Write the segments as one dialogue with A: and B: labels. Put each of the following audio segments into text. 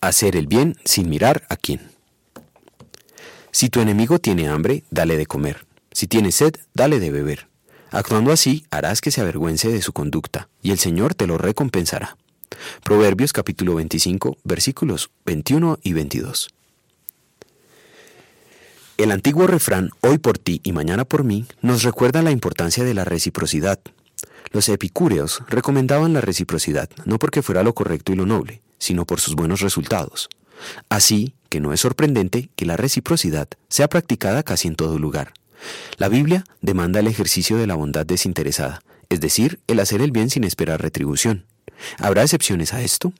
A: Hacer el bien sin mirar a quién. Si tu enemigo tiene hambre, dale de comer. Si tiene sed, dale de beber. Actuando así, harás que se avergüence de su conducta, y el Señor te lo recompensará. Proverbios capítulo 25, versículos 21 y 22. El antiguo refrán hoy por ti y mañana por mí nos recuerda la importancia de la reciprocidad. Los epicúreos recomendaban la reciprocidad no porque fuera lo correcto y lo noble, sino por sus buenos resultados. Así que no es sorprendente que la reciprocidad sea practicada casi en todo lugar. La Biblia demanda el ejercicio de la bondad desinteresada, es decir, el hacer el bien sin esperar retribución. ¿Habrá excepciones a esto?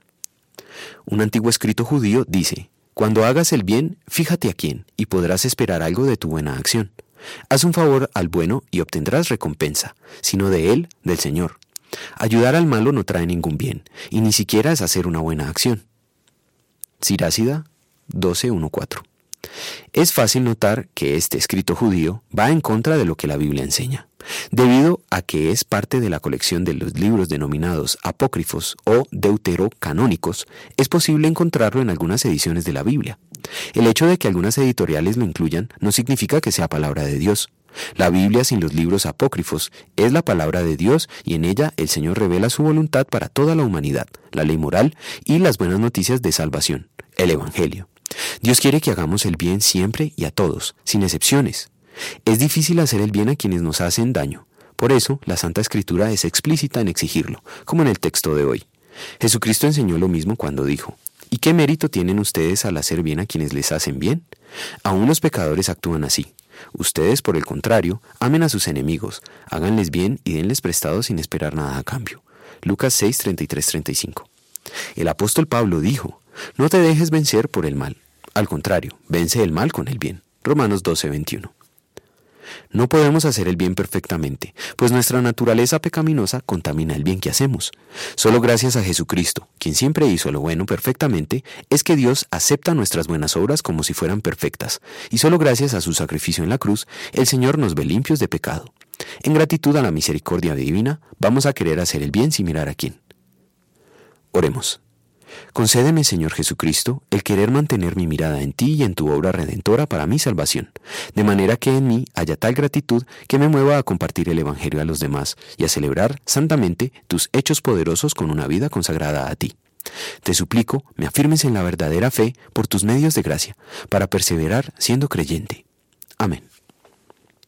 A: Un antiguo escrito judío dice, Cuando hagas el bien, fíjate a quién, y podrás esperar algo de tu buena acción. Haz un favor al bueno y obtendrás recompensa, sino de él, del Señor. Ayudar al malo no trae ningún bien, y ni siquiera es hacer una buena acción. Sirácida 12.1.4 es fácil notar que este escrito judío va en contra de lo que la Biblia enseña, debido a que es parte de la colección de los libros denominados apócrifos o deuterocanónicos, es posible encontrarlo en algunas ediciones de la Biblia. El hecho de que algunas editoriales lo incluyan no significa que sea palabra de Dios. La Biblia sin los libros apócrifos es la palabra de Dios y en ella el Señor revela su voluntad para toda la humanidad, la ley moral y las buenas noticias de salvación, el Evangelio. Dios quiere que hagamos el bien siempre y a todos, sin excepciones. Es difícil hacer el bien a quienes nos hacen daño. Por eso, la Santa Escritura es explícita en exigirlo, como en el texto de hoy. Jesucristo enseñó lo mismo cuando dijo, ¿Y qué mérito tienen ustedes al hacer bien a quienes les hacen bien? Aún los pecadores actúan así. Ustedes, por el contrario, amen a sus enemigos, háganles bien y denles prestado sin esperar nada a cambio. Lucas 6, 33, 35. El apóstol Pablo dijo, no te dejes vencer por el mal. Al contrario, vence el mal con el bien. Romanos 12, 21. No podemos hacer el bien perfectamente, pues nuestra naturaleza pecaminosa contamina el bien que hacemos. Solo gracias a Jesucristo, quien siempre hizo lo bueno perfectamente, es que Dios acepta nuestras buenas obras como si fueran perfectas, y solo gracias a su sacrificio en la cruz, el Señor nos ve limpios de pecado. En gratitud a la misericordia divina, vamos a querer hacer el bien sin mirar a quién. Oremos. Concédeme, Señor Jesucristo, el querer mantener mi mirada en ti y en tu obra redentora para mi salvación, de manera que en mí haya tal gratitud que me mueva a compartir el Evangelio a los demás y a celebrar santamente tus hechos poderosos con una vida consagrada a ti. Te suplico, me afirmes en la verdadera fe por tus medios de gracia, para perseverar siendo creyente. Amén.